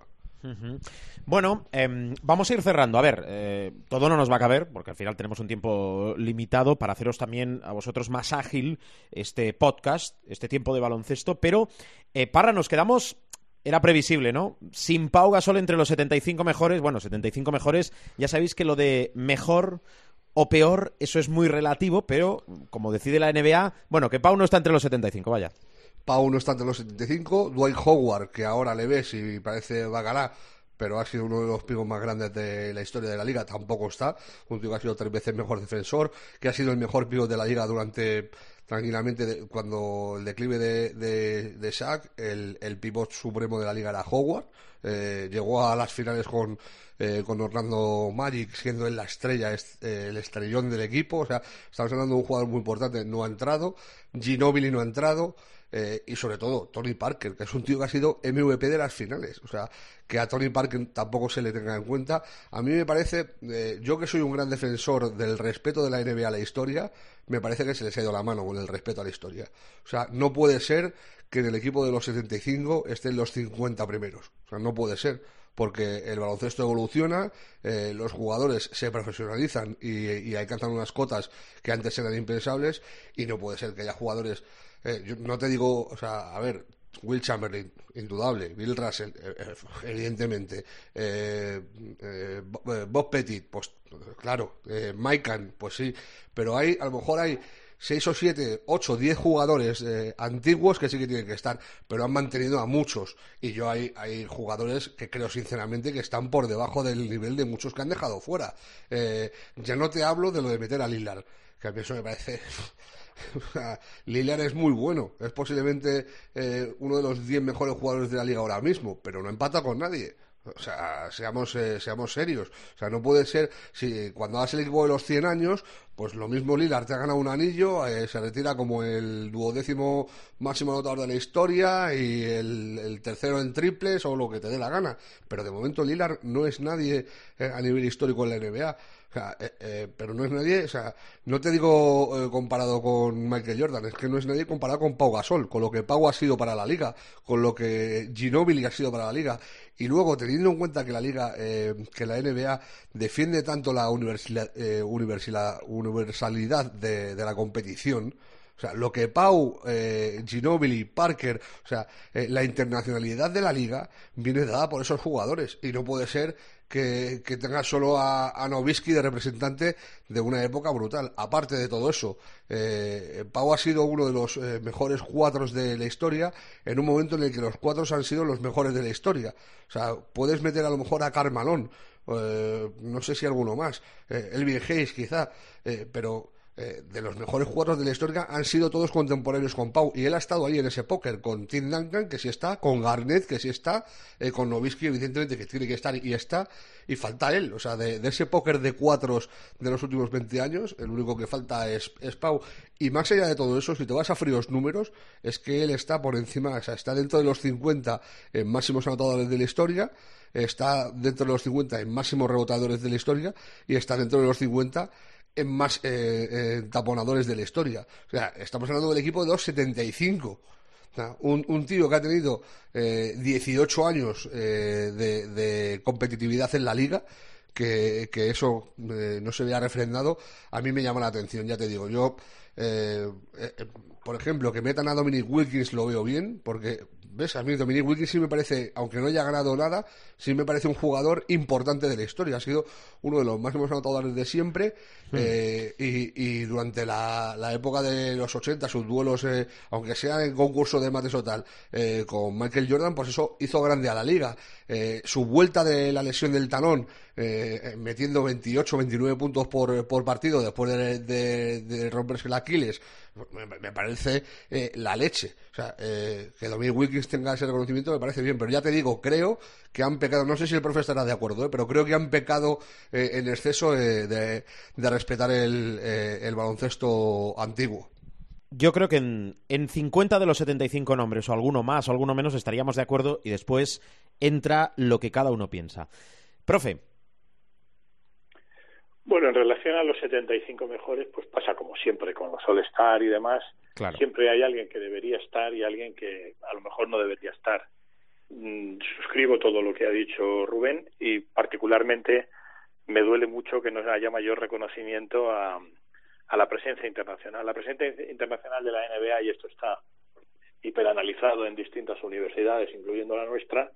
Bueno, em, vamos a ir cerrando. A ver, eh, todo no nos va a caber, porque al final tenemos un tiempo limitado para haceros también a vosotros más ágil este podcast, este tiempo de baloncesto. Pero, eh, Parra, nos quedamos. Era previsible, ¿no? Sin Pau Gasol entre los 75 mejores. Bueno, 75 mejores. Ya sabéis que lo de mejor o peor, eso es muy relativo, pero como decide la NBA, bueno, que Pau no está entre los 75, vaya. Pau no está entre los 75. Dwight Howard, que ahora le ves y parece bacalá, pero ha sido uno de los picos más grandes de la historia de la liga, tampoco está. Un tío que ha sido tres veces mejor defensor, que ha sido el mejor pivo de la liga durante tranquilamente de- cuando el declive de, de, de Shaq, el, el pivot supremo de la liga era Howard. Eh, llegó a las finales con, eh, con Orlando Magic, siendo él la estrella, es- eh, el estrellón del equipo. O sea, estamos hablando de un jugador muy importante, no ha entrado. Ginobili no ha entrado. Eh, y sobre todo Tony Parker, que es un tío que ha sido MVP de las finales. O sea, que a Tony Parker tampoco se le tenga en cuenta. A mí me parece, eh, yo que soy un gran defensor del respeto de la NBA a la historia, me parece que se les ha ido la mano con el respeto a la historia. O sea, no puede ser que en el equipo de los 75 estén los 50 primeros. O sea, no puede ser porque el baloncesto evoluciona, eh, los jugadores se profesionalizan y, y alcanzan unas cotas que antes eran impensables y no puede ser que haya jugadores, eh, yo no te digo, o sea, a ver, Will Chamberlain, indudable, Bill Russell, eh, eh, evidentemente, eh, eh, Bo- Bob Pettit, pues claro, eh, Mike Kahn, pues sí, pero hay, a lo mejor hay seis o siete, ocho, diez jugadores eh, antiguos que sí que tienen que estar, pero han mantenido a muchos. Y yo hay, hay jugadores que creo sinceramente que están por debajo del nivel de muchos que han dejado fuera. Eh, ya no te hablo de lo de meter a Lillard, que a mí eso me parece... *laughs* Lillard es muy bueno, es posiblemente eh, uno de los 10 mejores jugadores de la liga ahora mismo, pero no empata con nadie. O sea, seamos, eh, seamos serios. O sea, no puede ser, si cuando hagas el equipo de los 100 años, pues lo mismo Lillard te ha ganado un anillo, eh, se retira como el duodécimo máximo anotador de la historia y el, el tercero en triples o lo que te dé la gana. Pero de momento Lillard no es nadie eh, a nivel histórico en la NBA. Sea, eh, eh, pero no es nadie, o sea, no te digo eh, comparado con Michael Jordan, es que no es nadie comparado con Pau Gasol, con lo que Pau ha sido para la liga, con lo que Ginobili ha sido para la liga. Y luego, teniendo en cuenta que la liga, eh, que la NBA defiende tanto la universidad- universalidad de, de la competición, o sea, lo que Pau, eh, Ginobili, Parker, o sea, eh, la internacionalidad de la liga viene dada por esos jugadores y no puede ser que, tenga solo a, a Nowitzki de representante de una época brutal. Aparte de todo eso, eh, Pau ha sido uno de los eh, mejores cuatros de la historia en un momento en el que los cuatros han sido los mejores de la historia. O sea, puedes meter a lo mejor a Carmalón, eh, no sé si alguno más, eh, Elvin Hayes quizá, eh, pero eh, de los mejores jugadores de la historia han sido todos contemporáneos con Pau. Y él ha estado ahí en ese póker con Tim Duncan, que sí está, con Garnett, que sí está, eh, con Novisky, evidentemente, que tiene que estar y está, y falta él. O sea, de, ese póker de cuatros de los últimos 20 años, el único que falta es, es Pau. Y más allá de todo eso, si te vas a fríos números, es que él está por encima, o sea, está dentro de los 50 en máximos anotadores de la historia está dentro de los 50 en máximos rebotadores de la historia y está dentro de los 50 en más eh, eh, taponadores de la historia. O sea, estamos hablando del equipo de los 75. un, un, tío que ha tenido eh, 18 años eh, de, competitividad en la liga, que, que eso eh, no se vea refrendado, a mí me llama la atención, ya te digo. Yo, por ejemplo, que metan a Dominic Wilkins lo veo bien, porque ¿Ves? A mí Dominic Wilkins sí me parece, aunque no haya ganado nada, sí me parece un jugador importante de la historia. Ha sido uno de los máximos anotadores de siempre hmm. eh, y, durante la, época de los 80, sus duelos, eh, aunque sea en concurso de mates o tal, eh, con Michael Jordan, pues eso hizo grande a la liga. su vuelta de la lesión del talón, metiendo 28, 29 puntos por, por partido después de, de romperse el Aquiles, me, parece eh, la leche. O sea, eh, que Dominic Wilkins tenga ese reconocimiento me parece bien, pero ya te digo, creo que han pecado, no sé si el profe estará de acuerdo, eh, pero creo que han pecado en exceso de, respetar el, baloncesto antiguo. Yo creo que en, en 50 de los 75 nombres, o alguno más o alguno menos, estaríamos de acuerdo y después entra lo que cada uno piensa. Profe, bueno, en relación a los 75 mejores, pues pasa como siempre con los All-Star y demás. Siempre hay alguien que debería estar y alguien que a lo mejor no debería estar. Mm, suscribo todo lo que ha dicho Rubén y particularmente me duele mucho que no haya mayor reconocimiento a, a la presencia internacional. La presencia internacional de la NBA, y esto está hiperanalizado en distintas universidades, incluyendo la nuestra,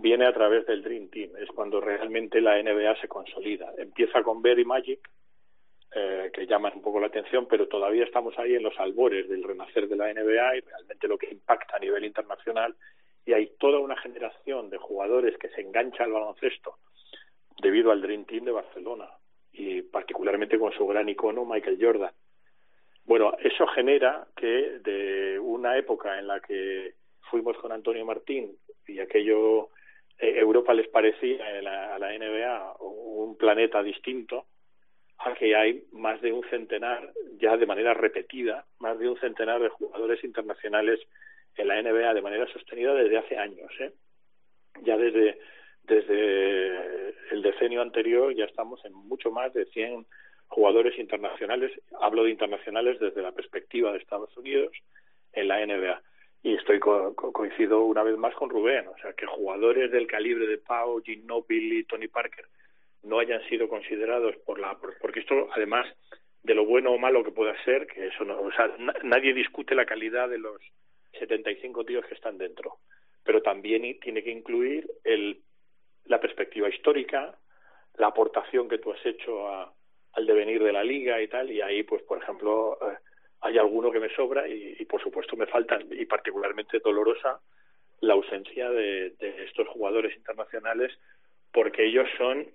viene a través del Dream Team, es cuando realmente la NBA se consolida. Empieza con Berry Magic, eh, que llaman un poco la atención, pero todavía estamos ahí en los albores del renacer de la NBA y realmente lo que impacta a nivel internacional. Y hay toda una generación de jugadores que se engancha al baloncesto debido al Dream Team de Barcelona y particularmente con su gran icono Michael Jordan. Bueno, eso genera que de una época en la que fuimos con Antonio Martín y aquello Europa les parecía a la, NBA un planeta distinto, a que hay más de un centenar, ya de manera repetida, más de un centenar de jugadores internacionales en la NBA de manera sostenida desde hace años. ¿eh? Ya desde, desde el decenio anterior ya estamos en mucho más de 100 jugadores internacionales. Hablo de internacionales desde la perspectiva de Estados Unidos en la NBA y estoy coincido una vez más con Rubén, o sea, que jugadores del calibre de Pau, Ginobili, Tony Parker no hayan sido considerados por la porque esto además de lo bueno o malo que pueda ser, que eso no, o sea, nadie discute la calidad de los 75 tíos que están dentro, pero también tiene que incluir el la perspectiva histórica, la aportación que tú has hecho a, al devenir de la liga y tal, y ahí pues por ejemplo eh, hay alguno que me sobra y, por supuesto me faltan y particularmente dolorosa la ausencia de, estos jugadores internacionales porque ellos son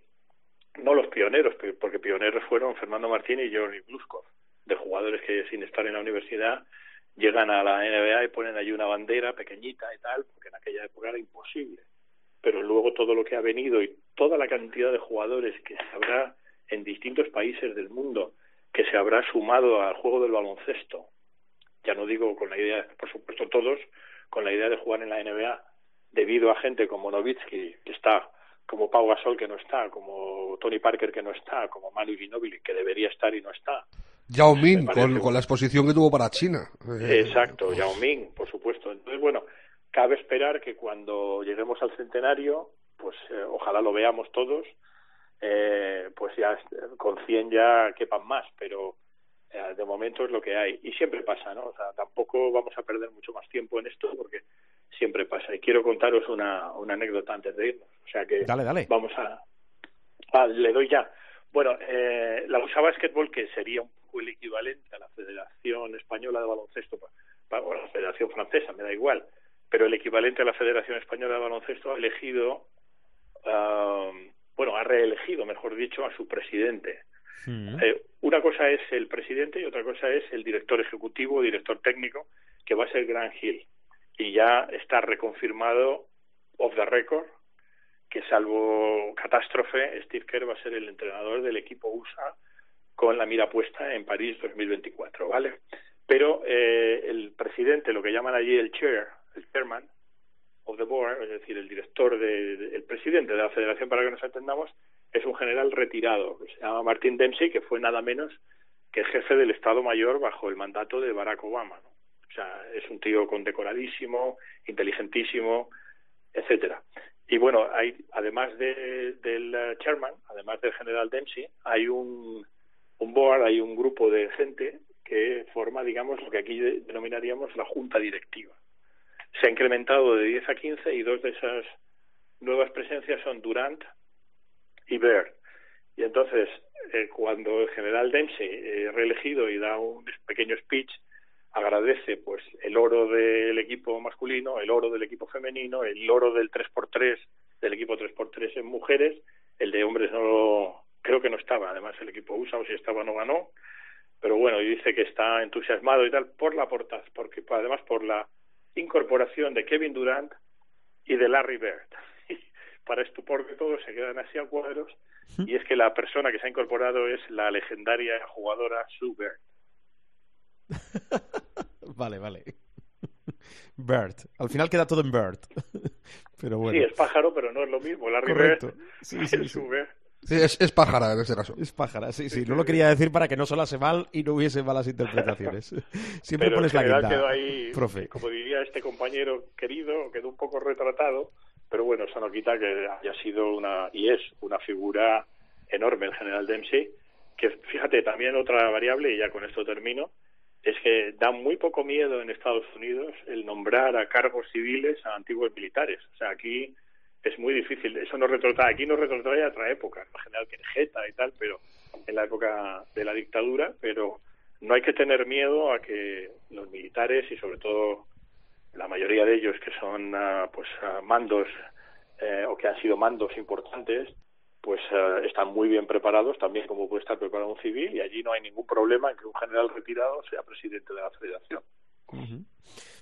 no los pioneros porque pioneros fueron Fernando Martín y Jordi Bluskov de jugadores que sin estar en la universidad llegan a la NBA y ponen allí una bandera pequeñita y tal porque en aquella época era imposible. Pero luego todo lo que ha venido y toda la cantidad de jugadores que habrá en distintos países del mundo que se habrá sumado al juego del baloncesto. Ya no digo con la idea, por supuesto todos, con la idea de jugar en la NBA, debido a gente como Novitsky, que está, como Pau Gasol, que no está, como Tony Parker, que no está, como Manu Ginobili, que debería estar y no está. Yao Ming, con, la exposición que tuvo para China. Exacto, Yao Ming, por supuesto. Entonces, bueno, cabe esperar que cuando lleguemos al centenario, pues eh, ojalá lo veamos todos, eh, pues ya con 100 ya quepan más, pero eh, de momento es lo que hay. Y siempre pasa, ¿no? O sea, tampoco vamos a perder mucho más tiempo en esto porque siempre pasa. Y quiero contaros una, una anécdota antes de irnos. O sea que dale, dale. vamos a... Ah, le doy ya. Bueno, eh, la USA Basketball, que sería un poco el equivalente a la Federación Española de Baloncesto, o la Federación Francesa, me da igual, pero el equivalente a la Federación Española de Baloncesto ha elegido um, bueno, ha reelegido, mejor dicho, a su presidente. Eh, Una cosa es el presidente y otra cosa es el director ejecutivo, director técnico, que va a ser Grant Hill. Y ya está reconfirmado off the record que salvo catástrofe, Steve Kerr va a ser el entrenador del equipo USA con la mira puesta en París 2024, ¿vale? Pero eh, el presidente, lo que llaman allí el chair, el chairman of the board, es decir, el director, de, el presidente de la federación, para que nos entendamos, es un general retirado, se llama Martin Dempsey, que fue nada menos que jefe del Estado Mayor bajo el mandato de Barack Obama. O sea, es un tío condecoradísimo, inteligentísimo, etcétera. Y bueno, hay además de, del eh, chairman, además del general Dempsey, hay un, un board, hay un grupo de gente que forma, digamos, lo que aquí de- denominaríamos la junta directiva. Se ha incrementado de 10 a 15 y dos de esas nuevas presencias son Durant y Baird. Y entonces, eh, cuando el general Dempsey es reelegido y da un pequeño speech, agradece pues el oro del equipo masculino, el oro del equipo femenino, el oro del 3x3 del equipo 3x3 en mujeres, el de hombres no lo, creo que no estaba, además el equipo USA o si estaba no ganó, pero bueno, y dice que está entusiasmado y tal por la portaz, porque además por la incorporación de Kevin Durant y de Larry Bird. *laughs* Para estupor de todos se quedan así a cuadros y es que la persona que se ha incorporado es la legendaria jugadora Sue Bird. *laughs* Vale, vale. *laughs* Bird. Al final queda todo en Bird. Pero bueno. Sí, es pájaro, pero no es lo mismo. Larry Correcto. Bird Sí, sí. Sue Bird. Sí, es, es pájara en este caso. Es pájara, sí, sí. No lo quería decir para que no sonase mal y no hubiese malas interpretaciones. *laughs* Siempre pero pones en la general guinda, quedó ahí, profe. como diría este compañero querido, quedó un poco retratado, pero bueno, eso no quita que haya sido una, y es una figura enorme el general Dempsey, que fíjate, también otra variable, y ya con esto termino, es que da muy poco miedo en Estados Unidos el nombrar a cargos civiles a antiguos militares. O sea, aquí es muy difícil. Eso nos retrotrae, aquí nos retrotrae a otra época, el general Querejeta y tal, pero en la época de la dictadura, pero no hay que tener miedo a que los militares y sobre todo la mayoría de ellos que son ah, pues ah, mandos eh, o que han sido mandos importantes pues ah, están muy bien preparados también como puede estar preparado un civil y allí no hay ningún problema en que un general retirado sea presidente de la federación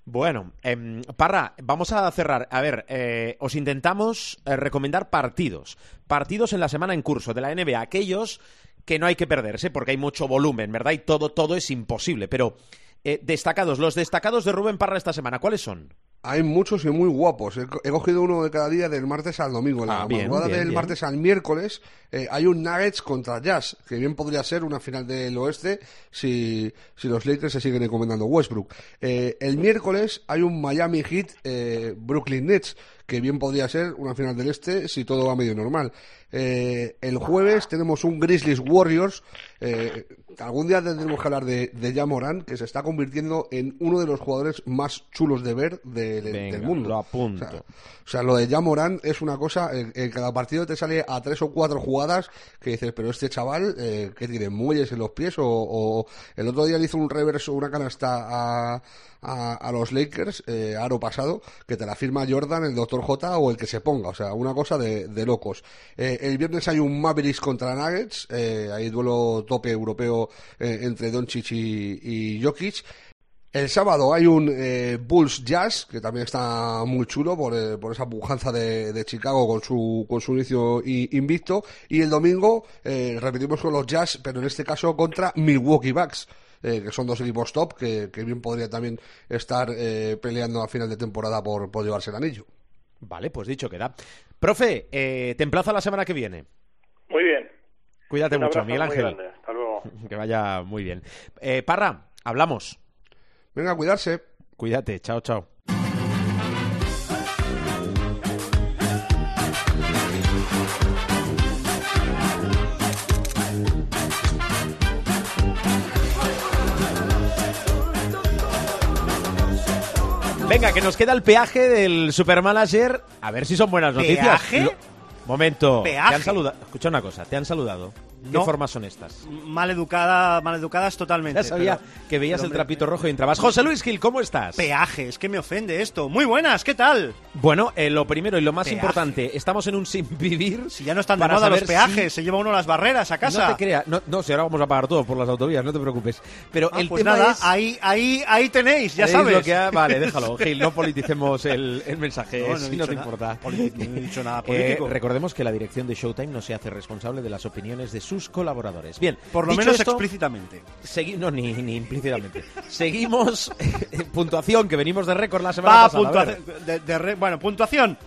Bueno, em, Parra, vamos a cerrar. A ver, eh, os intentamos eh, recomendar partidos. Partidos en la semana en curso de la NBA. Aquellos que no hay que perderse porque hay mucho volumen, ¿verdad? Y todo, todo es imposible. Pero eh, destacados, los destacados de Rubén Parra esta semana, ¿cuáles son? Hay muchos y muy guapos. He, co- he cogido uno de cada día del martes al domingo. En la Ah, bien, madrugada bien, del bien. martes al miércoles eh, hay un Nuggets contra Jazz, que bien podría ser una final del oeste si, si los Lakers se siguen encomendando Westbrook. Eh, el miércoles hay un Miami Heat eh, Brooklyn Nets, que bien podría ser una final del este si todo va medio normal. Eh, el jueves tenemos un Grizzlies Warriors. Eh, algún día tendremos que hablar de, de Ja Morant, que se está convirtiendo en uno de los jugadores más chulos de ver de- de- Venga, del mundo. lo apunto. O sea, o sea, lo de Ja Morant es una cosa, en, en cada partido te sale a tres o cuatro jugadas que dices, pero este chaval, eh, ¿qué tiene? ¿Muelles en los pies? O, o el otro día le hizo un reverso, una canasta a, a, a los Lakers, eh, aro pasado, que te la firma Jordan, el Dr. J o el que se ponga. O sea, una cosa de, de locos. Eh, el viernes hay un Mavericks contra Nuggets, eh, hay duelo tope europeo eh, entre Doncic y, Jokic. El sábado hay un eh, Bulls Jazz, que también está muy chulo por, eh, esa pujanza de, Chicago con su, con su inicio invicto. Y el domingo repetimos con los Jazz, pero en este caso contra Milwaukee Bucks, que son dos equipos top que, bien podría también estar peleando a final de temporada por, por llevarse el anillo. Vale, pues dicho queda. Profe, eh, te emplazo la semana que viene. muy bien Cuídate Un mucho, Miguel muy Ángel. grande. hasta luego *laughs* Que vaya muy bien. Eh, Parra, hablamos. Venga, cuidarse. Cuídate, chao, chao. Venga, que nos queda el peaje del Supermanager. A ver si son buenas noticias. ¿Peaje? Lo- Momento. ¿Peaje? Te han saludado. Escucha una cosa, te han saludado. ¿Qué No. formas son estas? Mal educada, mal educadas totalmente. Ya sabía pero- que veías el me- trapito rojo y entrabas. José Luis Gil, ¿cómo estás? Peaje, es que me ofende esto. Muy buenas, ¿qué tal? Bueno, eh, lo primero y lo más Peaje. importante, estamos en un sin vivir. Si ya no están de moda los peajes, si- se lleva uno las barreras a casa. No te creas, no, no, si ahora vamos a pagar todo por las autovías, no te preocupes. Pero Ah, el pues tema nada, es... ahí, ahí, ahí tenéis, ya ¿Veis sabes. lo que ha- Vale, déjalo, *laughs* Gil, no politicemos el, el mensaje, No, eh, si no te nada. importa. Politi- no he dicho nada *laughs* Eh, político. recordemos que la dirección de Showtime no se hace responsable de las opiniones de sus colaboradores. Bien, Por lo dicho menos esto, explícitamente. no, ni, ni implícitamente. *laughs* Seguimos, eh, puntuación, que venimos de récord la semana Va, pasada. de- de re- bueno, puntuación.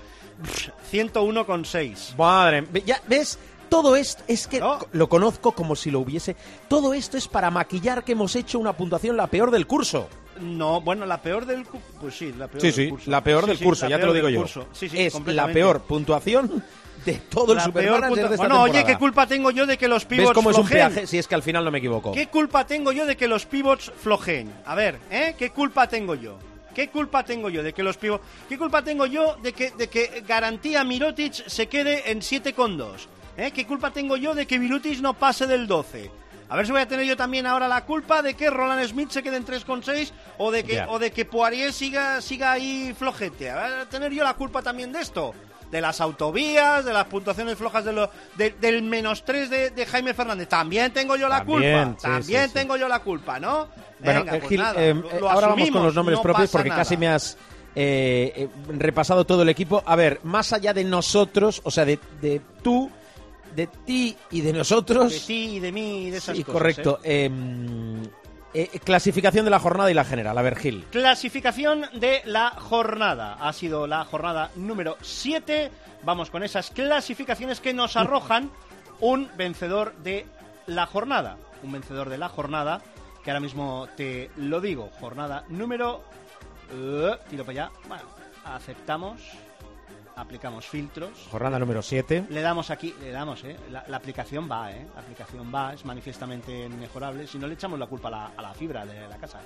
101,6. Madre, ya ves, todo esto es que No. lo conozco como si lo hubiese. Todo esto es para maquillar que hemos hecho una puntuación la peor del curso. No, bueno, la peor del cu- Pues sí, la peor Sí, del sí, curso. la peor Sí, del curso, ya te lo digo del yo. curso. Es la peor puntuación de todo el puntua- de esta Bueno, oye. ¿qué culpa tengo yo de que los pivots ¿Ves cómo es un peaje? Si es que al final no me equivoco. ¿Qué culpa tengo yo de que los pivots flojeen? A ver, ¿eh? ¿Qué culpa tengo yo? ¿Qué culpa tengo yo de que los pivots... ¿Qué culpa tengo yo de que, de que garantía Mirotic se quede en 7,2? ¿Eh? ¿Qué culpa tengo yo de que Mirotic no pase del 12? A ver si voy a tener yo también ahora la culpa de que Roland Smith se quede en 3,6 o de que o de que Poirier siga siga ahí flojete. A ver, tener yo la culpa también de esto. De las autovías, de las puntuaciones flojas de lo- de- del menos 3 de, de Jaime Fernández. También tengo yo la También, culpa. sí, También sí, sí. tengo yo la culpa, ¿no? Bueno, Venga, eh, pues Gil, nada, eh, lo- eh, lo ahora vamos con los nombres no propios porque nada. casi me has eh, eh, repasado todo el equipo. A ver, más allá de nosotros, o sea, de, de tú, de ti y de nosotros. De ti y de mí y de esas Sí, cosas, correcto. ¿eh? Em, eh, clasificación de la jornada y la general. A ver, Gil. Clasificación de la jornada. Ha sido la jornada número 7. Vamos con esas clasificaciones que nos arrojan un vencedor de la jornada. Un vencedor de la jornada que ahora mismo te lo digo. Jornada número... eh, tiro para allá. Bueno, aceptamos. Aplicamos filtros. Jornada número 7. Le damos aquí, le damos, ¿eh? La, la aplicación va, ¿eh? La aplicación va, es manifiestamente mejorable. Si no, le echamos la culpa a la, a la fibra de la casa.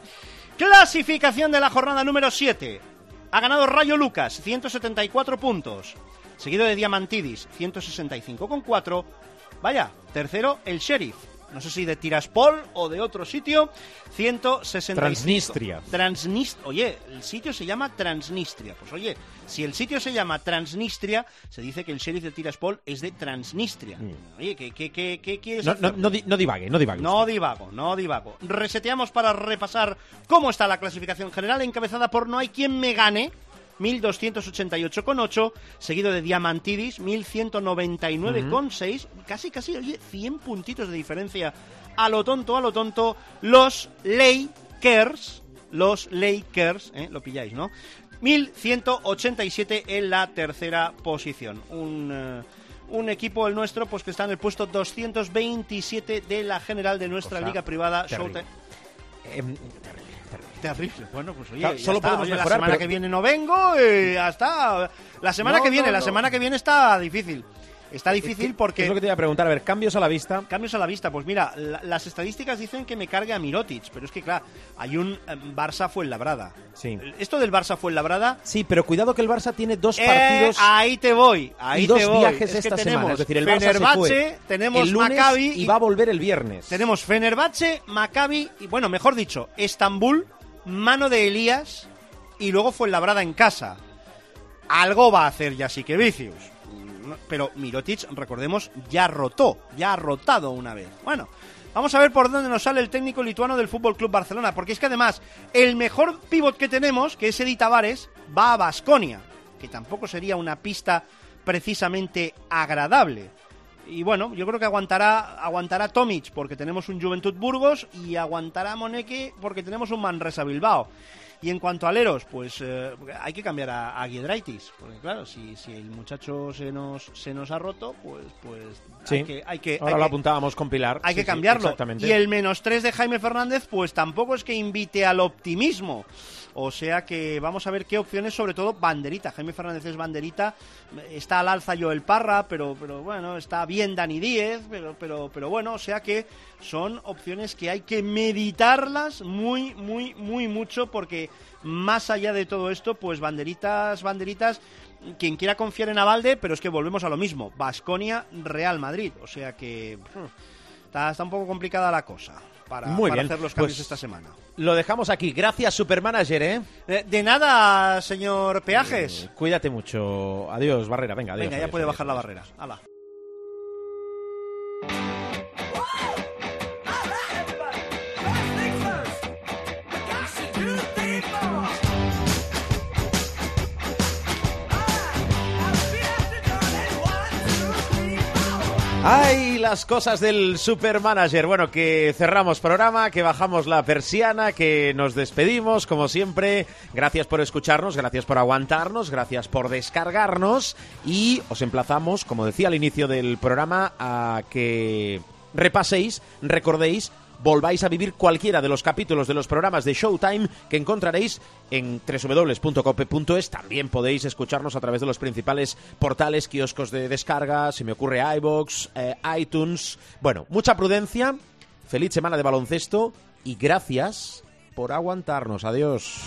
Clasificación de la jornada número 7. Ha ganado Rayo Lucas, 174 puntos. Seguido de Diamantidis, 165 con 4. Vaya, tercero, el Sheriff. No sé si de Tiraspol o de otro sitio. 165. Transnistria. Transnist Oye, el sitio se llama Transnistria. Pues oye, si el sitio se llama Transnistria, se dice que el sheriff de Tiraspol es de Transnistria. Oye, ¿qué, qué, qué, qué quieres Mm. No, no, no, no divague, no divague. No divago, no divago. Reseteamos para repasar cómo está la clasificación general, encabezada por No hay quien me gane, 1288,8, seguido de Diamantidis, 1199,6, casi, casi, oye, 100 puntitos de diferencia a lo tonto, a lo tonto, los Lakers, los Lakers, ¿eh? lo pilláis, ¿no? 1187 en la tercera posición. Un... eh, un equipo el nuestro pues que está en el puesto 227 de la general de nuestra liga privada terrible. Showtime. Em, Terrible. Bueno, pues oye, Claro, solo está. podemos Oye, mejorar, La semana pero- que viene no vengo y ya está. La semana No, que viene, no, la no. semana que viene está difícil. Está difícil porque Es lo que te iba a preguntar. A ver, cambios a la vista. Cambios a la vista, pues mira, la- las estadísticas dicen que me cargue a Mirotic, pero es que claro, hay un eh, Barça Fuenlabrada. Sí. Esto del Barça Fuenlabrada, Sí, pero cuidado que el Barça tiene dos eh, partidos ahí te voy, ahí y dos te voy. viajes es que esta tenemos semana. Es decir, el Barça se Fenerbahce, fue tenemos el lunes Maccabi y va a volver el viernes. Tenemos Fenerbahce, Maccabi y, bueno, mejor dicho, Estambul, mano de Elías y luego Fuenlabrada en casa. Algo va a hacer ya Pero Mirotic, recordemos, ya rotó, ya ha rotado una vez. Bueno, vamos a ver por dónde nos sale el técnico lituano del Fútbol Club Barcelona, porque es que además el mejor pívot que tenemos, que es Edi Tavares, va a Basconia, que tampoco sería una pista precisamente agradable. Y bueno, yo creo que aguantará, aguantará Tomic porque tenemos un Juventud Burgos y aguantará Moneke porque tenemos un Manresa Bilbao. Y en cuanto a aleros, pues eh, hay que cambiar a, a Giedraitis, porque claro, si, si el muchacho se nos, se nos ha roto, pues, pues Sí. hay que... Hay que Ahora hay lo que- apuntábamos con Pilar. hay Sí, que cambiarlo. y el menos 3 de Jaime Fernández, pues tampoco es que invite al optimismo. O sea que vamos a ver qué opciones, sobre todo banderita. Jaime Fernández es banderita. Está al alza Joel Parra, pero, pero bueno, está bien Dani Díez, pero, pero, pero bueno, o sea que son opciones que hay que meditarlas muy, muy, muy mucho porque más allá de todo esto, pues banderitas, banderitas, quien quiera confiar en Avalde, pero es que volvemos a lo mismo. Basconia, Real Madrid. O sea que... pff, Está, está un poco complicada la cosa para, Muy para bien, hacer los cambios pues- esta semana. Lo dejamos aquí. Gracias, Supermanager, ¿eh? Eh, de nada, señor Peajes. Eh, Cuídate mucho. Adiós, Barrera. Venga, adiós. Venga, ya adiós, puede adiós, bajar la barrera. Hala. ¡Ay, las cosas del Supermanager! Bueno, que cerramos programa, que bajamos la persiana, que nos despedimos, como siempre. Gracias por escucharnos, gracias por aguantarnos, gracias por descargarnos y os emplazamos, como decía al inicio del programa, a que repaséis, recordéis volváis a vivir cualquiera de los capítulos de los programas de Showtime que encontraréis en www.cope.es. También podéis escucharnos a través de los principales portales, kioscos de descarga, se me ocurre iBox, eh, iTunes. Bueno, mucha prudencia, feliz semana de baloncesto y gracias por aguantarnos. Adiós.